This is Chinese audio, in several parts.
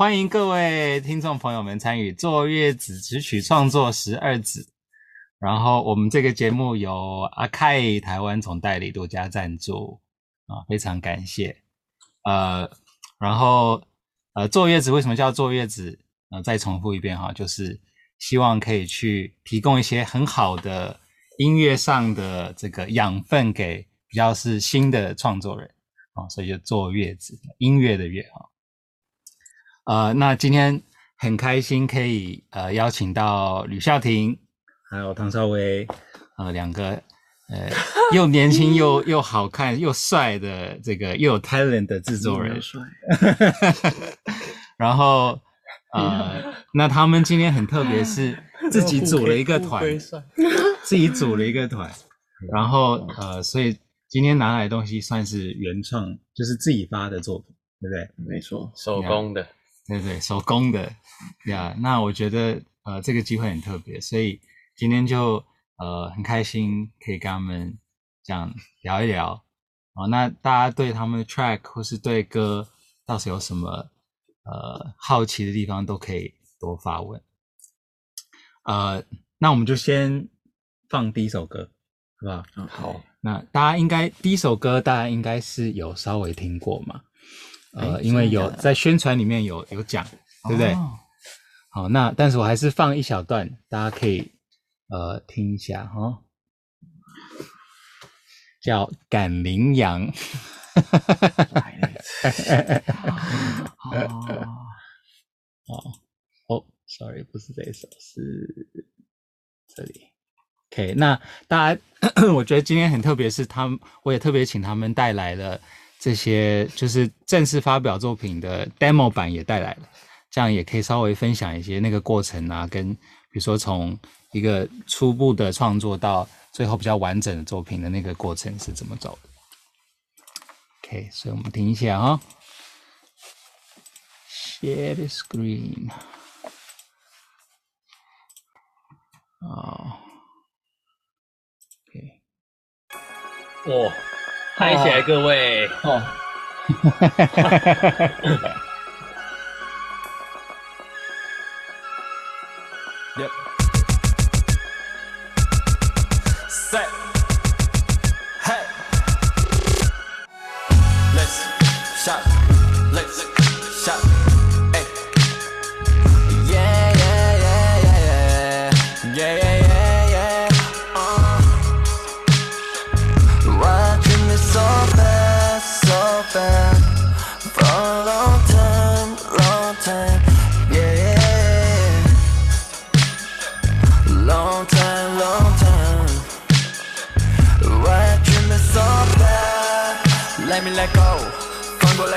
欢迎各位听众朋友们参与坐月子词曲创作十二子。然后我们这个节目由阿凯台湾总代理独家赞助啊，非常感谢。呃，然后呃，坐月子为什么叫坐月子？呃，再重复一遍哈，就是希望可以去提供一些很好的音乐上的这个养分给比较是新的创作人啊，所以就坐月子，音乐的乐啊。呃，那今天很开心可以呃邀请到吕孝廷还有唐少威呃两个呃又年轻又 又好看又帅的这个又有 talent 的制作人，帅，然后。呃，那他们今天很特别，是自己组了一个团，自己组了一个团，然后呃，所以今天拿来的东西算是原创，就是自己发的作品，对不对？没错，手工的，对对，手工的呀。Yeah, 那我觉得呃，这个机会很特别，所以今天就呃很开心可以跟他们这样聊一聊。哦，那大家对他们的 track 或是对歌到时有什么？呃，好奇的地方都可以多发问。呃，那我们就先放第一首歌，好不好？嗯，好。那大家应该第一首歌，大家应该是有稍微听过嘛？呃，欸、因为有在宣传里面有有讲，对不对？哦、好，那但是我还是放一小段，大家可以呃听一下哈、哦。叫《赶羚羊》。哦哦，sorry，不是这一首，是这里。OK，那大家，我觉得今天很特别，是他们，我也特别请他们带来了这些，就是正式发表作品的 demo 版也带来了，这样也可以稍微分享一些那个过程啊，跟比如说从一个初步的创作到最后比较完整的作品的那个过程是怎么走的。OK，所以我们听一下哈。Share the screen。哦。OK。哇，嗨起来各位。哦。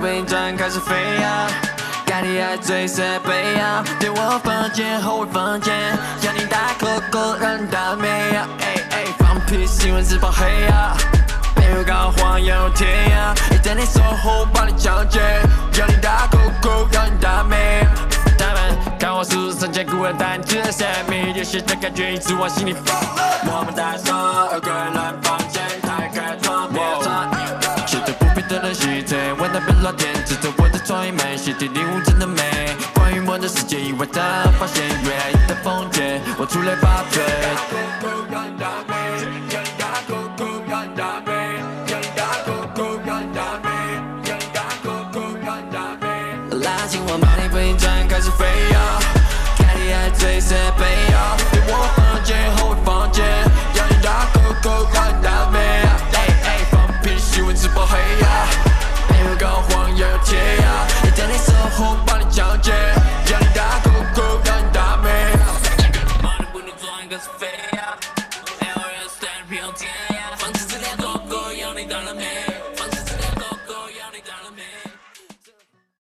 马力不停转，开始飞呀！盖蒂爱追随背呀！电话房间后卫房间，要你打勾勾，让你打没呀？哎哎，放屁新闻自爆黑呀！背后搞黄又贴呀！一点点守候帮你抢劫，要你打勾勾，要你打没？他们看我数三千古人单字的神秘，有些的感觉一直往心里放。我们带上二个人来房别乱点，指着我的创意美，习题领悟真的美。关于我的世界以外的发现，越来越的封建，我出类拔萃。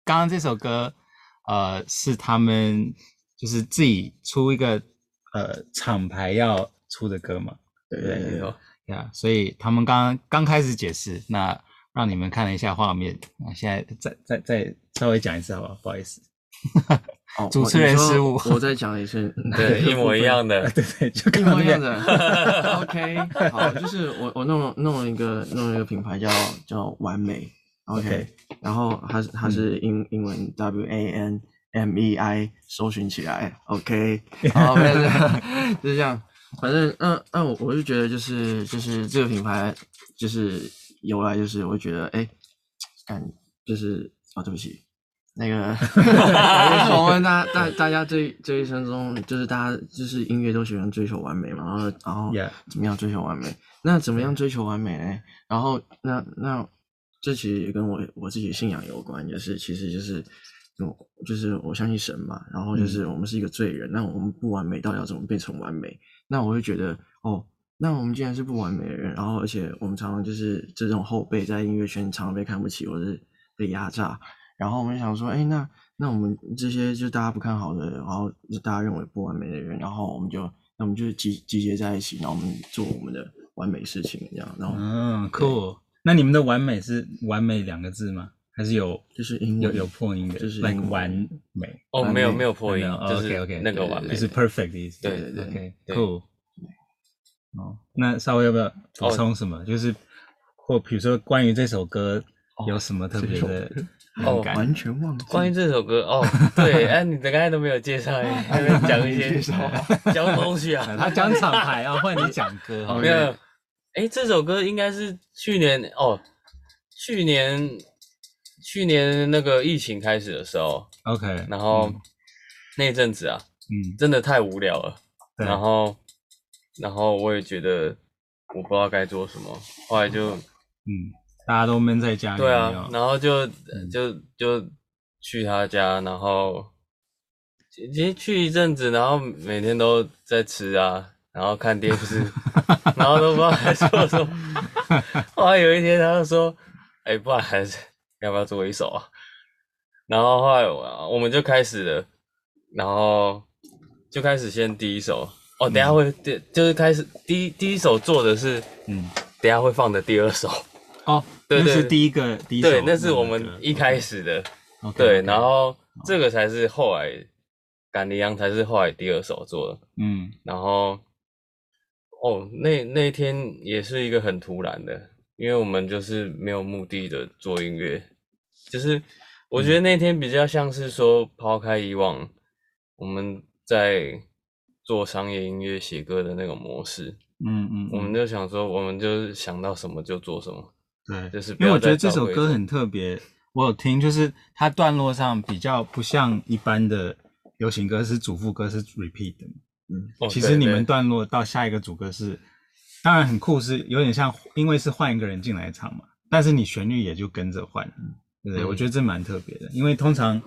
刚刚这首歌，呃，是他们就是自己出一个呃厂牌要出的歌嘛？对对对，所以他们刚刚刚开始解释，那让你们看了一下画面，那现在再再再稍微讲一次好不好？不好意思。哦、主持人失误，我再讲一次，对，一模一样的，对对，就一模一样的。OK，好，就是我我弄了弄了一个弄了一个品牌叫叫完美，OK. 然后它是它是英、嗯、英文 W A N M E I，搜寻起来，OK，好，没事，就是这样，反正嗯嗯，我我就觉得就是就是这个品牌就是由来就是我觉得哎，感，就是啊、哦，对不起。那个，我们大大大家这这一生中，就是大家就是音乐都喜欢追求完美嘛，然后然后怎么样追求完美？那怎么样追求完美呢？然后那那这其实也跟我我自己信仰有关，就是其实就是就是我相信神嘛，然后就是我们是一个罪人，那我们不完美到底要怎么变成完美？那我会觉得哦，那我们既然是不完美的人，然后而且我们常常就是这种后辈在音乐圈常常被看不起，或是被压榨。然后我们想说，哎，那那我们这些就大家不看好的，然后就大家认为不完美的人，然后我们就那我们就集集结在一起，然后我们做我们的完美事情，这样。然后嗯，cool。那你们的完美是完美两个字吗？还是有就是有有破音的？就是 like 完美哦，没有没有破音，就是 OK OK 那个完美，就是 perfect 的意思。对对对，OK，cool。哦，那稍微要不要补充什么？就是或比如说关于这首歌有什么特别的？哦，完全忘记。关于这首歌哦，对，哎，你刚才都没有介绍，还没讲一些什么讲东西啊？他讲厂牌啊，换你讲歌。没有，哎，这首歌应该是去年哦，去年去年那个疫情开始的时候，OK，然后那阵子啊，嗯，真的太无聊了，然后然后我也觉得我不知道该做什么，后来就嗯。大家都闷在家里，对啊，然后就就就去他家，然后其实去一阵子，然后每天都在吃啊，然后看电视，然后都不知道在说什么。后来有一天，他就说：“哎、欸，不然还是要不要做一首啊？”然后后来我我们就开始了，然后就开始先第一首哦，等下会第就是开始第一第一首做的是嗯，等下会放的第二首。哦，对，对。是第一个，第一首，对，那是我们一开始的，对，然后这个才是后来，赶羚羊才是后来第二首做的，嗯，然后，哦，那那天也是一个很突然的，因为我们就是没有目的的做音乐，就是我觉得那天比较像是说抛开以往我们在做商业音乐写歌的那种模式，嗯嗯，我们就想说，我们就是想到什么就做什么。对，就是因为我觉得这首歌很特别，我有听，就是它段落上比较不像一般的流行歌，是主副歌是 repeat 的。嗯，其实你们段落到下一个主歌是，当然很酷，是有点像，因为是换一个人进来唱嘛，但是你旋律也就跟着换，对不对？我觉得这蛮特别的，因为通常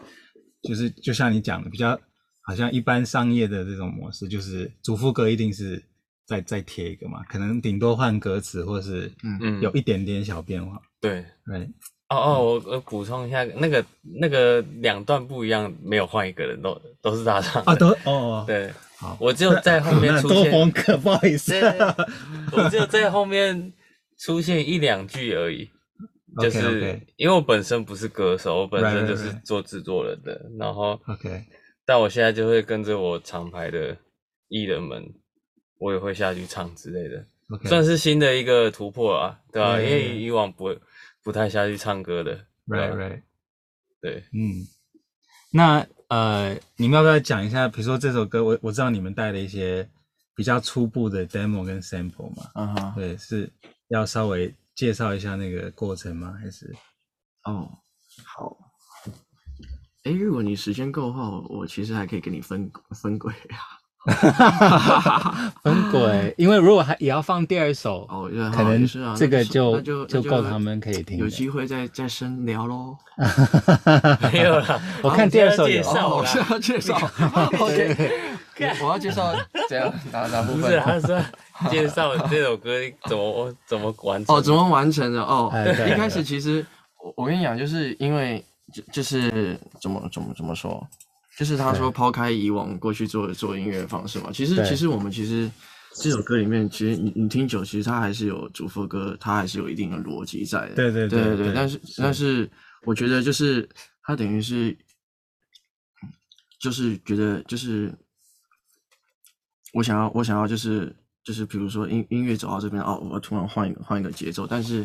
就是就像你讲的，比较好像一般商业的这种模式，就是主副歌一定是。再再贴一个嘛，可能顶多换歌词，或是嗯有一点点小变化。对对，哦哦，我我补充一下，那个那个两段不一样，没有换一个人都都是他唱啊，都哦对，好，我只有在后面 出现。多风格，不好意思，我只有在后面出现一两句而已，就是因为我本身不是歌手，我本身就是做制作人的，然后 OK，但我现在就会跟着我厂牌的艺人们。我也会下去唱之类的.算是新的一个突破啊，对吧.因为以往不不太下去唱歌的，right right，对，嗯，那呃，你们要不要讲一下？比如说这首歌，我我知道你们带了一些比较初步的 demo 跟 sample 嘛，嗯哼，对，是要稍微介绍一下那个过程吗？还是？哦，好，哎，如果你时间够的话，我其实还可以给你分分轨啊。哈哈哈！分轨，因为如果还也要放第二首，哦，可能是啊这个就就就够他们可以听。有机会再再深聊喽。没有了，我看第二首介绍，我是要介绍。OK，我要介绍怎样哪哪部分？不是，他说介绍这首歌怎么怎么完成？哦，怎么完成的？哦，对，一开始其实我我跟你讲，就是因为就就是怎么怎么怎么说，就是他说抛开以往过去做做音乐的方式嘛，其实其实我们其实这首歌里面，其实你你听久，其实它还是有主副歌，它还是有一定的逻辑在的。对对对对对，但是但是我觉得就是它等于是，就是觉得就是我想要我想要就是。就是比如说音音乐走到这边哦，我突然换一个换一个节奏，但是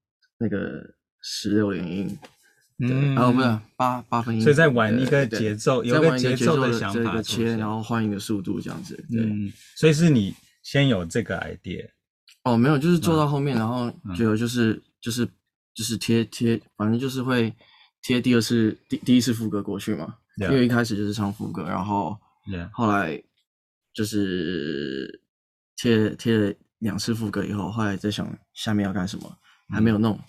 那个十六连音，嗯，然后不是八八分音，所以再玩一个节奏，有个节奏的想法切，然后换一个速度这样子，对，嗯，所以是你先有这个 idea，哦，没有，就是做到后面，然后觉得就是就是。就是贴贴，反正就是会贴第二次第第一次副歌过去嘛.因为一开始就是唱副歌，然后后来就是贴贴了两次副歌以后，后来在想下面要干什么，还没有弄，嗯、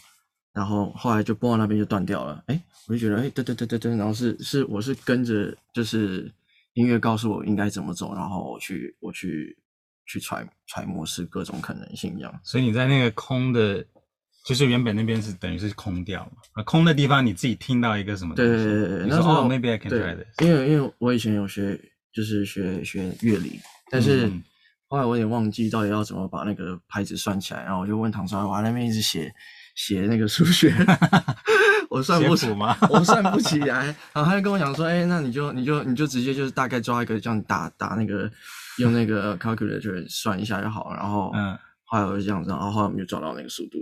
然后后来就播到那边就断掉了，哎，我就觉得哎，对对对对对，然后是是我是跟着就是音乐告诉我应该怎么走，然后我去我去去揣揣摩是各种可能性这样，所以你在那个空的。就是原本那边是等于是空掉嘛，啊，空的地方你自己听到一个什么东西？对对对对，那时候 maybe I can try this。因为因为我以前有学，就是学学乐理，但是后来我有点忘记到底要怎么把那个拍子算起来，然后我就问唐川，我那边一直写写那个数学，我算不出吗？我算不起来，然后他就跟我讲说，哎，那你就你就你就直接就是大概抓一个这样打打那个用那个 calculator 算一下就好了，然后嗯，后来我就这样子，然后后来我们就找到那个速度。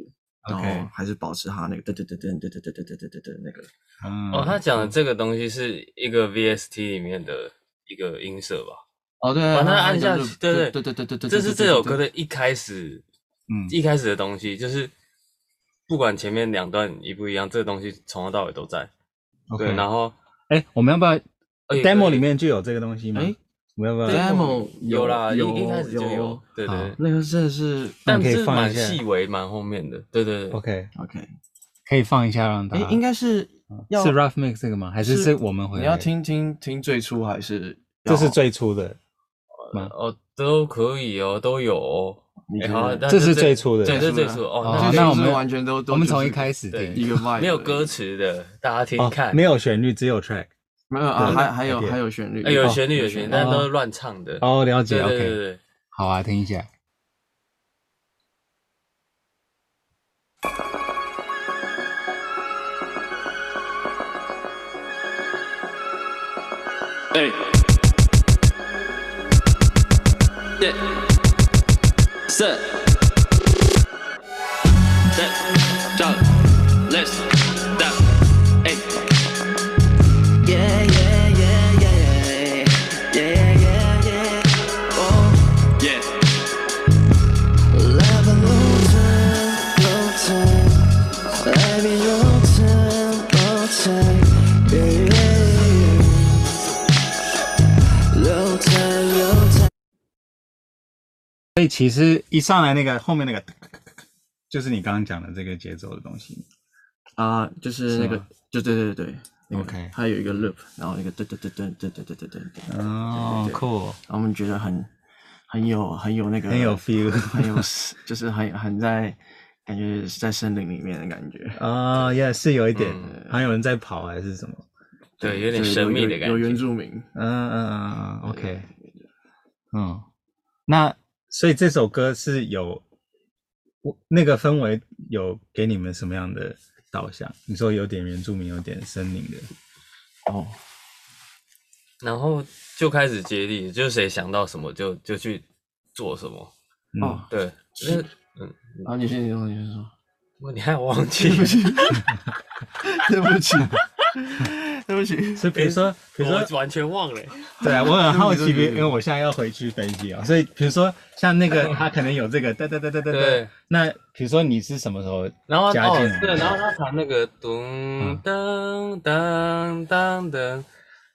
然后还是保持他那个噔噔噔噔噔噔噔噔噔噔噔那个。哦，他讲的这个东西是一个 VST 里面的一个音色吧？哦，对，把它按下去，对对对对对对对，这是这首歌的一开始，嗯，一开始的东西就是不管前面两段一不一样，这个东西从头到尾都在。对，然后，哎，我们要不要 demo 里面就有这个东西吗？我们要不要，demo 有啦，有一开始就有，对对，那个真的是，但是蛮细微，蛮后面的，对对对，OK OK，可以放一下让他，诶，应该是是 rough mix 这个吗？还是是我们回来？你要听听听最初还是？这是最初的吗？哦，都可以哦，都有。好，这是最初的，对这是最初哦。那我们完全都，我们从一开始的一个麦，没有歌词的，大家听看，没有旋律，只有 track。没有啊，还还有还有旋律，有旋律有旋律，但都是乱唱的。哦，了解，OK，好啊，听一下。哎，that, set, that, let's. 其实一上来那个后面那个，就是你刚刚讲的这个节奏的东西。啊，就是那个，就对对对，OK，还有一个 loop，然后那个噔噔噔噔噔噔噔噔噔，哦，cool，然后我们觉得很很有很有那个很有 feel，很有 就是很很在感觉是在森林里面的感觉。啊，也是有一点，还有人在跑还是什么？对，有点神秘的感觉，有原住民，嗯嗯嗯嗯，OK，嗯，那。所以这首歌是有我那个氛围有给你们什么样的导向？你说有点原住民，有点森林的。哦，然后就开始接力，就是谁想到什么就就去做什么。嗯、哦，对，就是嗯，然后你先你说你先说，你还忘记？对不起，对不起，所以比如说，比如说，完全忘了。对啊，我很好奇，对对对因为我现在要回去分析啊、喔，所以比如说像那个 他可能有这个哒哒哒哒哒哒，那比如说你是什么时候然后加进来？然后他弹那个咚噔噔噔噔，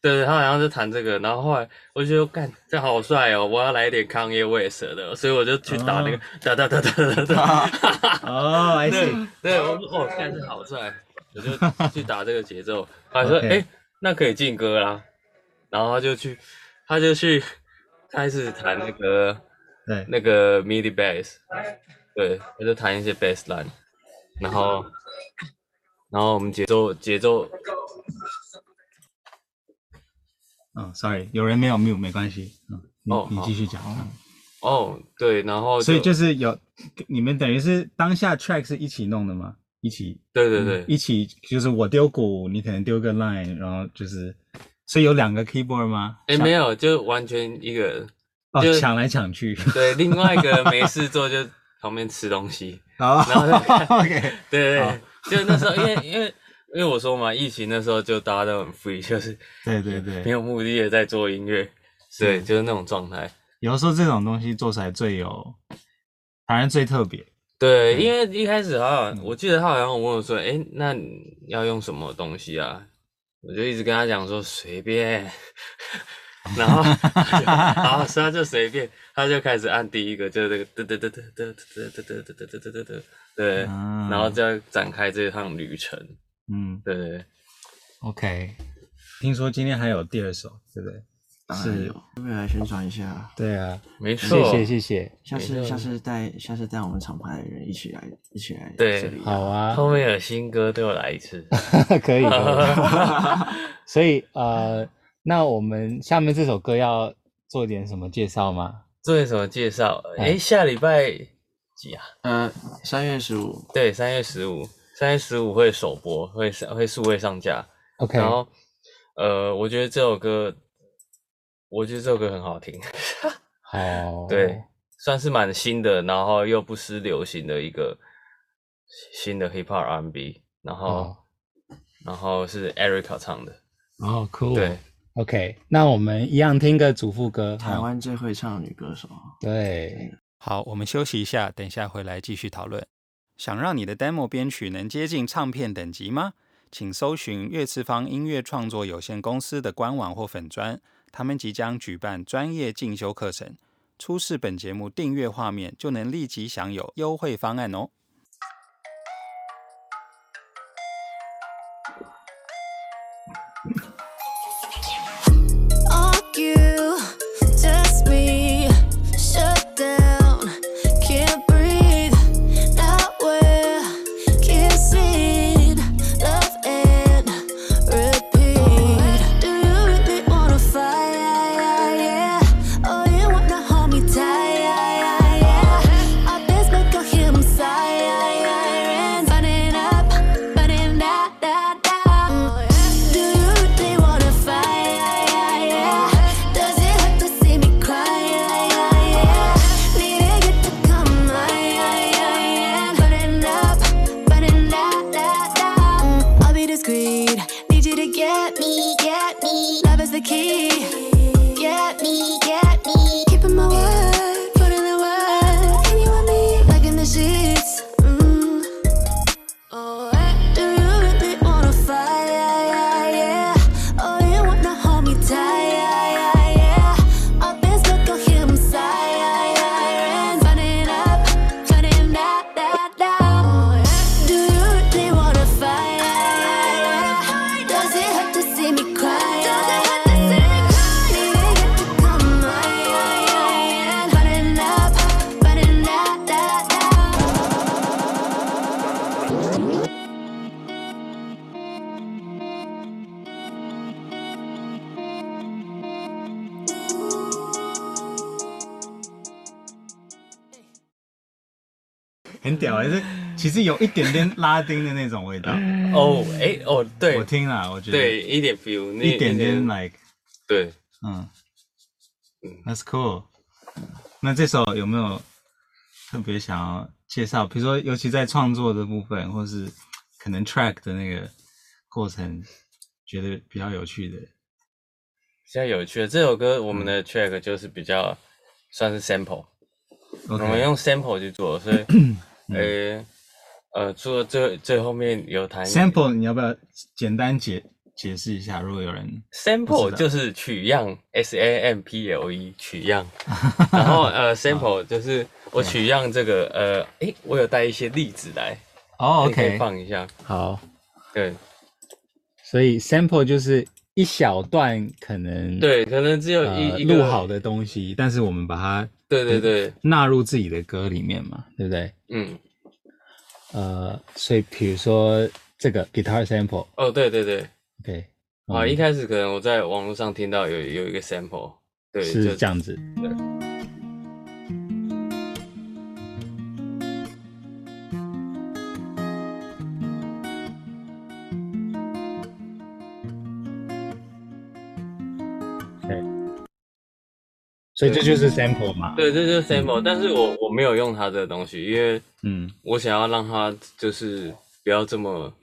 对，他好像是弹这个，然后后来我就觉得干这好帅哦，我要来一点康业卫蛇的，所以我就去打那个哒哒哒哒哒哒，哦，还对对，我说哦，干这好帅，我就去打这个节奏，他说哎，那可以进歌啦，然后他就去，他就去开始弹那个对。那个 MIDI bass，对，他就弹一些 bass line，然后然后我们节奏节奏，嗯，sorry，有人没有 mute 没关系，嗯，你、继续讲，嗯。哦对，然后所以就是有你们等于是当下 track 是一起弄的吗？一起，对对对，嗯一起就是我丢鼓，你可能丢个 line，然后就是，所以有两个 keyboard 吗？哎没有，就完全一个，哦，就抢来抢去，对，另外一个没事做就旁边吃东西，然后就 对对对，就那时候因为因为因为我说嘛，疫情那时候就大家都很 free，就是对对对，没有目的的在做音乐，对，就是那种状态。有的时候这种东西做起来最有，反正最特别。对，因为一开始好像我记得他好像问我说：“哎，那你要用什么东西啊？”我就一直跟他讲说随便，然后好，所以他就随便，他就开始按第一个，就是这个嘚嘚嘚嘚嘚嘚嘚嘚嘚嘚嘚嘚嘚，对，然后就要展开这趟旅程。嗯，对。OK，听说今天还有第二首，对不对？当然有，要不来宣传一下？对啊，没错，谢谢谢谢。下次下次带下次带我们厂牌的人一起来一起来对这里。好啊，后面有新歌，都我来一次。可以。所以呃，那我们下面这首歌要做点什么介绍吗？做点什么介绍？哎，下礼拜几啊？呃，三月十五。对，三月十五，三月十五会首播，会上会数位上架。OK。然后呃，我觉得这首歌。我觉得这首歌很好听，好，对，算是蛮新的，然后又不失流行的一个新的 hip hop R&B，然后、哦、然后是 Erica 唱的，哦，cool，对，OK，那我们一样听个主副歌，台湾最会唱的女歌手，对，好，我们休息一下，等一下回来继续讨论。想让你的 demo 编曲能接近唱片等级吗？请搜寻乐次方音乐创作有限公司的官网或粉专。他们即将举办专业进修课程，出示本节目订阅画面就能立即享有优惠方案哦。很屌哎、欸，这其实有一点点拉丁的那种味道。哦，哎，哦，对，我听了，我觉得对一点 feel，一点点 like 对，嗯。嗯，That's cool。那这首有没有特别想要介绍？比如说，尤其在创作的部分，或是可能 track 的那个过程，觉得比较有趣的。比较有趣的这首歌，我们的 track 就是比较算是 sample，、我们用 sample 去做，所以，呃、呃，除了最最后面有弹 sample，你要不要简单解解释一下？如果有人 sample 就是取样，S A M P L E 取样，然后呃 sample 就是我取样这个呃，诶，我有带一些例子来，哦你可以，OK，放一下，好，对。所以 sample 就是一小段可能对，可能只有一、呃一录好的东西，但是我们把它对对对，纳入自己的歌里面嘛，对不对？嗯，呃，所以比如说这个 guitar sample，OK，、哦对对对，OK，。啊，嗯。一开始可能我在网络上听到有有一个 sample，对，是这样子，对，所以这就是 sample 嘛，对，这就是 sample，、但是我我没有用它这个东西，因为嗯。我想要让它就是不要这么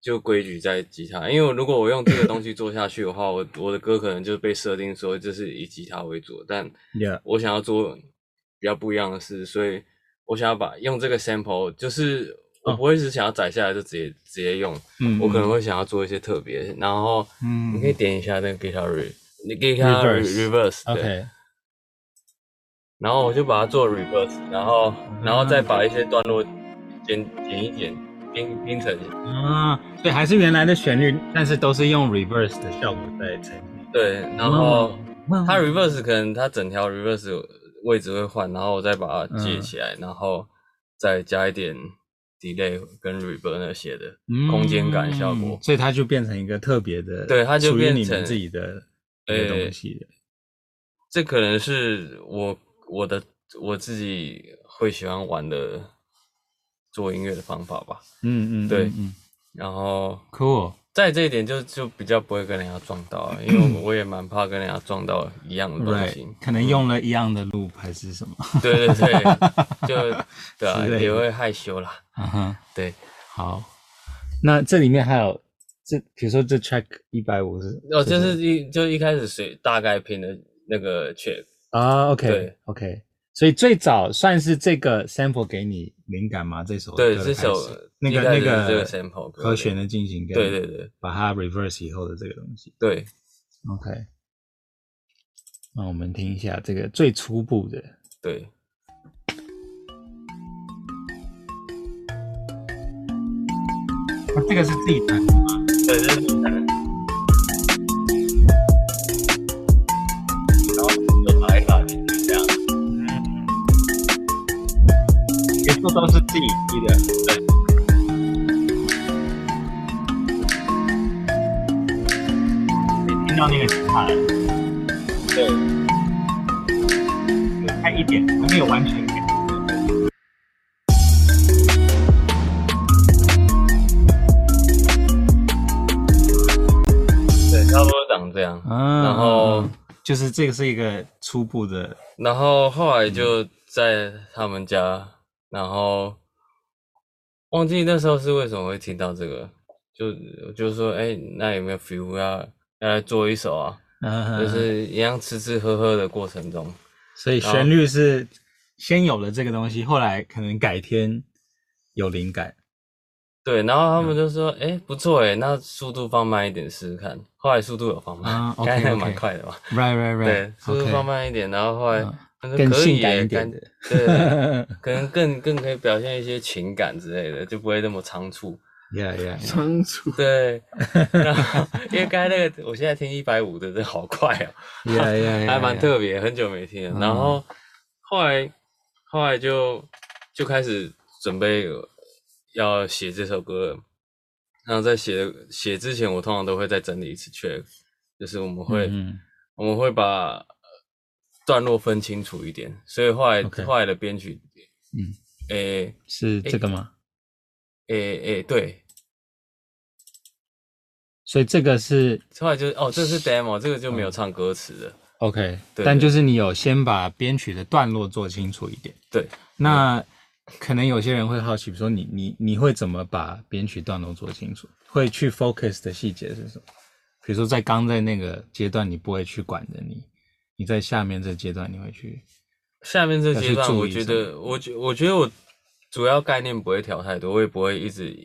就规矩在吉他，因为如果我用这个东西做下去的话，我我的歌可能就被设定说这是以吉他为主，但我想要做比较不一样的事，所以我想要把用这个 sample，就是我不会是想要载下来就直接、直接用，嗯，我可能会想要做一些特别，然后嗯，你可以点一下那个 guitar re，你 guitar Reverse reverse，对 OK，然后我就把它做 reverse，然后然后再把一些段落剪剪一剪，拼拼成啊，所以还是原来的旋律，但是都是用 reverse 的效果在呈现。对，然后嗯它 reverse 可能它整条 reverse 位置会换，然后我再把它接起来，然后再加一点 delay 跟 reverb 那些的空间感效果嗯，所以它就变成一个特别的，对它就变成自己的东西了。这可能是我我的我自己会喜欢玩的做音乐的方法吧。嗯嗯，对嗯嗯然后，cool，在这一点就就比较不会跟人家撞到啊，因为我 也蛮怕跟人家撞到一样的东西 right，。可能用了一样的 loop 还是什么？对对对，就对啊，也会害羞啦。嗯哼，对，好。那这里面还有这，比如说这 track 一百五十，哦，就是一就一开始随大概拼的那个 check，啊，OK 对。OK，所以最早算是这个 sample 给你灵感吗？这首对，歌的这首开始那一开始是个那个这个 sample 歌和弦的进行，对对对。把它 reverse 以后的这个东西。对，，OK。那我们听一下这个最初步的，对，啊这个是自己弹的吗？对，这是都是自己踢的，对。可以听到那个吉他了，对，有开一点，还没有完全开。对，差不多长这样。啊然后就是这个是一个初步的，然后后来就在他们家，然后忘记那时候是为什么会听到这个，就就说，哎，那有没有 feel 要要来做一首啊？嗯就是一样吃吃喝喝的过程中，所以旋律是先有了这个东西，后来可能改天有灵感。对，然后他们就说，哎，不错哎，那速度放慢一点试试看。后来速度有放慢，啊刚才那个 OK，OK 蛮快的嘛。Right, right, right。对，速度放慢一点，然后后来更可以耶性感一点的对，可能更 更可以表现一些情感之类的，就不会那么仓促。Yeah, yeah. 仓促。对，然后因为刚才那个，我现在听一百五的，真的好快哦、Yeah, yeah, yeah. 还蛮特别，很久没听了。嗯然后后来后来就就开始准备要写这首歌了，然后在写写之前，我通常都会再整理一次 track，就是我们会、嗯我们会把呃段落分清楚一点，所以后来后来的编曲，嗯，诶是这个吗？诶诶，对，所以这个是后来就是哦，这是 demo，这个就没有唱歌词的。OK，对但就是你有先把编曲的段落做清楚一点。对，那可能有些人会好奇，比如说你你你会怎么把编曲段落做清楚？会去 focus 的细节是什么？比如说在刚在那个阶段你不会去管的你，你在下面这阶段你会去。下面这阶段，我觉得，我觉我觉得我主要概念不会调太多，我也不会一直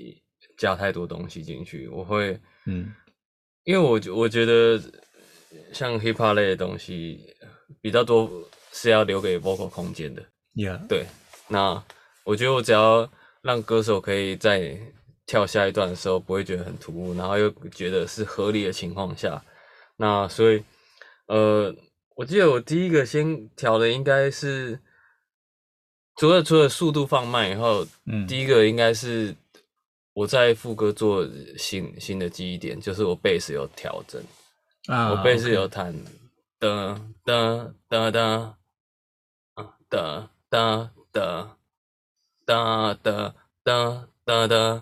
加太多东西进去。我会，嗯，因为我我觉得像 hip hop 类的东西比较多是要留给 vocal 空间的。Yeah，对，那我觉得我只要让歌手可以在跳下一段的时候不会觉得很突兀，然后又觉得是合理的情况下，那所以，呃。我记得我第一个先调的应该是，除了除了速度放慢以后，嗯，第一个应该是我在副歌做新新的记忆点，就是我贝斯有调整，啊，我贝斯有弹噔噔噔噔，啊噔噔噔噔噔噔噔噔，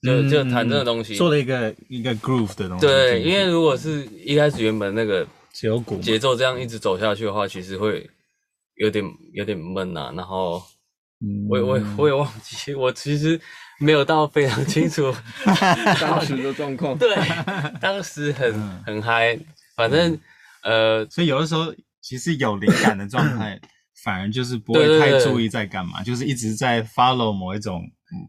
就就弹这个东西，做了一个一个 groove 的东西。对，因为如果是一开始原本那个。只有鼓节奏这样一直走下去的话，其实会有点有点闷呐。然后我我我也忘记，我其实没有到非常清楚 当时的状况。对，当时很很嗨，反正呃，所以有的时候其实有灵感的状态，反而就是不会太注意在干嘛，就是一直在 follow 某一种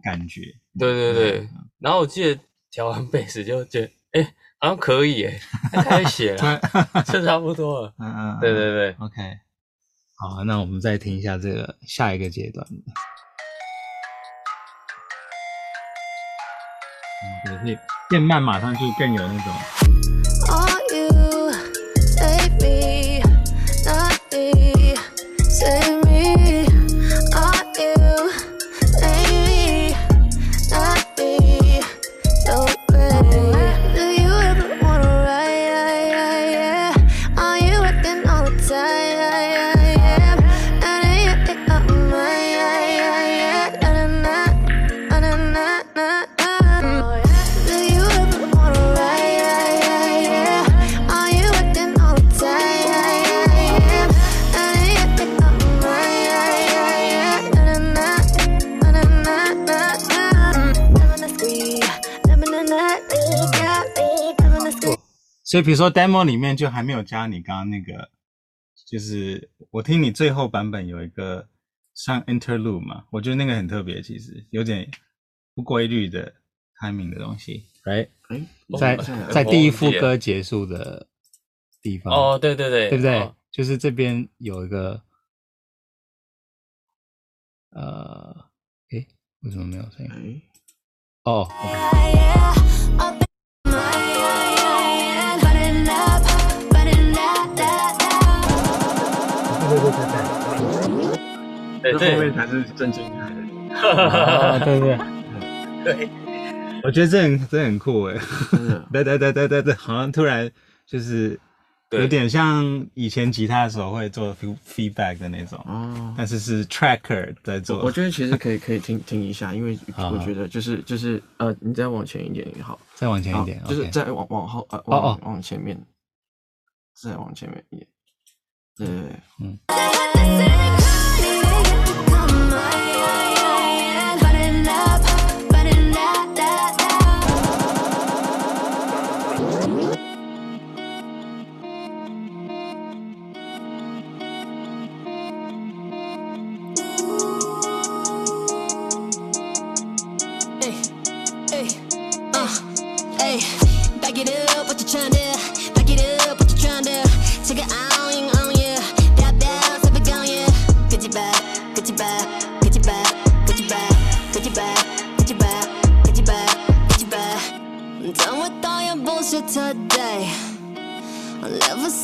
感觉。对对对。然后我记得调完贝斯就觉得，哎。好像可以诶，开始写了，这差不多了。嗯嗯，对对对，OK。好，那我们再听一下这个下一个阶段。嗯，对，变慢马上就更有那种。所以，比如说 demo 里面就还没有加你刚刚那个，就是我听你最后版本有一个像 interlude 嘛，我觉得那个很特别，其实有点不规律的 timing 的东西，right？哎，在在第一副歌结束的地方，哦，对对对，对不对？就是这边有一个，呃，诶，为什么没有声音？哦。对对，后面才是真正厉害的。对对 对，我觉得这很这很酷哎。对对对对对对，好像突然就是有点像以前吉他的时候会做 feedback 的那种哦，但是是 tracker 在做。我觉得其实可以可以听听一下，因为 我觉得就是就是呃，你再往前一点也好，再往前一点，就是再往往后呃往往前面，再往前面一点。对，嗯。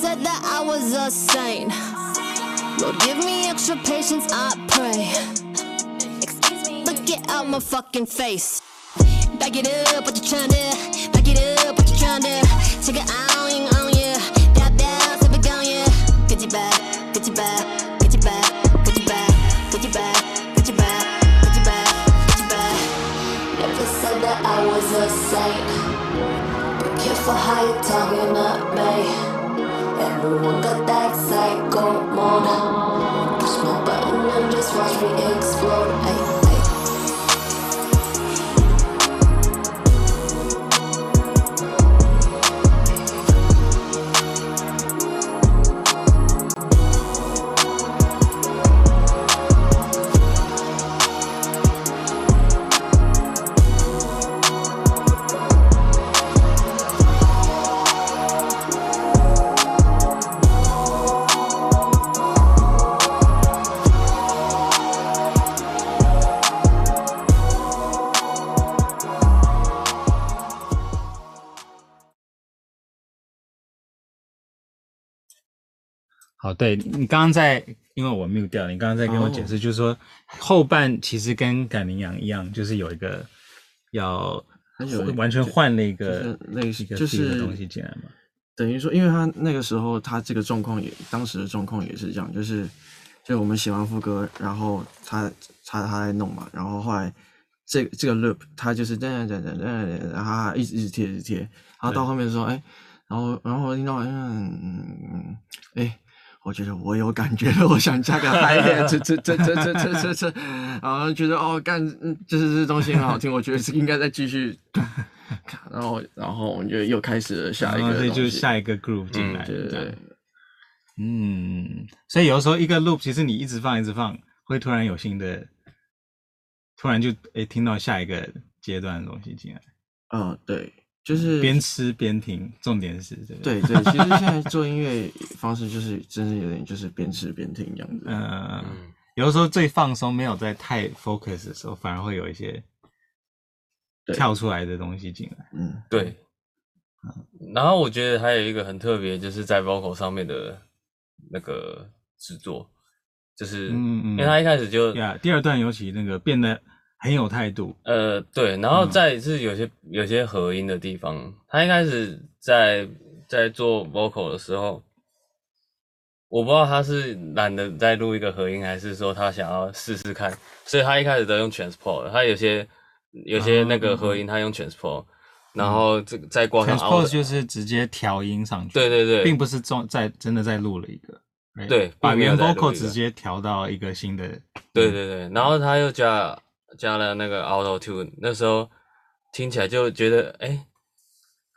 said that I was a saint. Lord, give me extra patience, I pray. Look, get out my fucking face. Back it up, what you trying to? Back it up, what you trying to? Take it out on ya. It ya. Get back, get back, get back, get back, get back, get back, get back, said that I was a saint. Be careful how you're talking up, mate. Everyone that psycho mode. Push my button and just watch me explode. Ay, 对你刚刚在，因为我 mute 掉，你刚刚在跟我解释，就是说后半其实跟赶羚羊一样，就是有一个要完全换了一个就是类似一个就是的东西进来嘛。等于说，因为他那个时候他这个状况也，当时的状况也是这样，就是就我们写完副歌，然后他他他在弄嘛，然后后来这这个 loop 他就是这样这样这样这样，然后他一直一直贴一直贴，然后到后面说，哎，然后然后我听到嗯嗯嗯，哎。我觉得我有感觉了，我想加个嗨点这这这这这这这这，然后觉得哦干，就是这东西很好听，我觉得是应该再继续，然后然后我们就又开始了下一个，所以就是下一个 groove 进来，嗯、对对对，嗯，所以有时候一个 loop 其实你一直放一直放，会突然有新的，突然就哎听到下一个阶段的东西进来，嗯，对。就是边吃边听，重点是这个。对对，其实现在做音乐方式就是真是有点就是边吃边听这样子。嗯嗯，有的时候最放松，没有在太 focus 的时候，反而会有一些跳出来的东西进来。嗯，对。然后我觉得还有一个很特别，就是在 vocal 上面的那个制作，就是嗯嗯，因为他一开始就呀，第二段尤其那个变得。很有态度，呃，对，然后再是有些、嗯、有些合音的地方，他一开始在在做 vocal 的时候，我不知道他是懒得再录一个合音，还是说他想要试试看，所以他一开始都用 transport，他有些有些那个合音他用 transpose，、嗯、然后这个再挂上 transpose 就是直接调音上去，对对对，并不是中在真的在录了一个，对，把原 vocal 直接调到一个新的，对对对，然后他又加。加了那个 Auto Tune，那时候听起来就觉得哎、欸，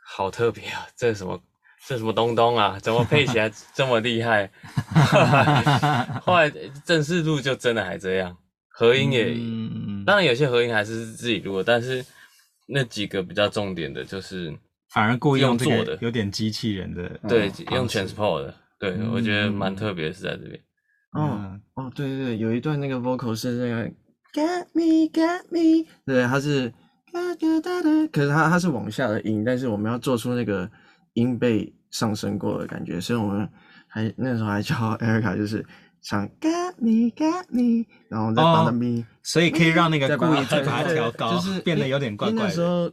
好特别啊！这是什么？这是什么东东啊？怎么配起来 这么厉害？后来正式录就真的还这样，合音也、嗯、当然有些合音还是自己录的，但是那几个比较重点的就是反而故意用做的，有点机器人的，对，用 Transport 的，对、嗯、我觉得蛮特别是在这边。哦哦，对对对，有一段那个 Vocal 是那个。Get me, get me，对，它是，可是它它是往下的音，但是我们要做出那个音被上升过的感觉，所以我们还那时候还教 Erica 就是唱 Get me, get me，然后再把它 me，所以可以让那个故意再把它调高，就是变得有点怪怪的。那时候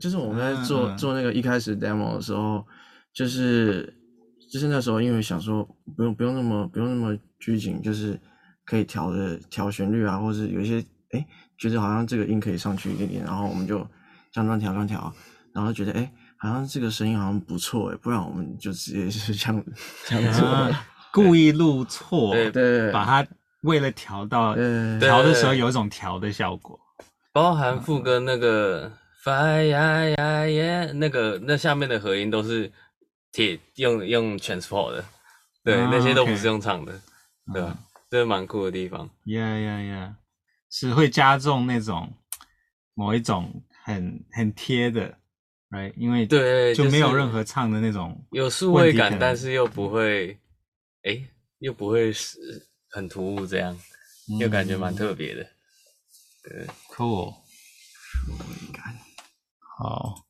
就是我们在做做那个一开始 demo 的时候，就是就是那时候因为想说不用不用那么不用那么拘谨，就是。可以调的调旋律啊，或是有一些哎，觉得好像这个音可以上去一点点，然后我们就这样乱调乱调，然后觉得哎，好像这个声音好像不错哎，不然我们就直接是这样这样子，啊、故意录错，对对，把它为了调到调的时候有一种调的效果，包含副歌那个 fire 呀呀耶，那个那下面的合音都是铁用用 transport 的，对，啊、那些都不是用唱的，啊、对吧？这是蛮酷的地方，呀呀呀，是会加重那种某一种很很贴的，right？因为对，就没有任何唱的那种有数位感，但是又不会，哎，又不会是很突兀，这样又感觉蛮特别的，对，酷，数位感，好。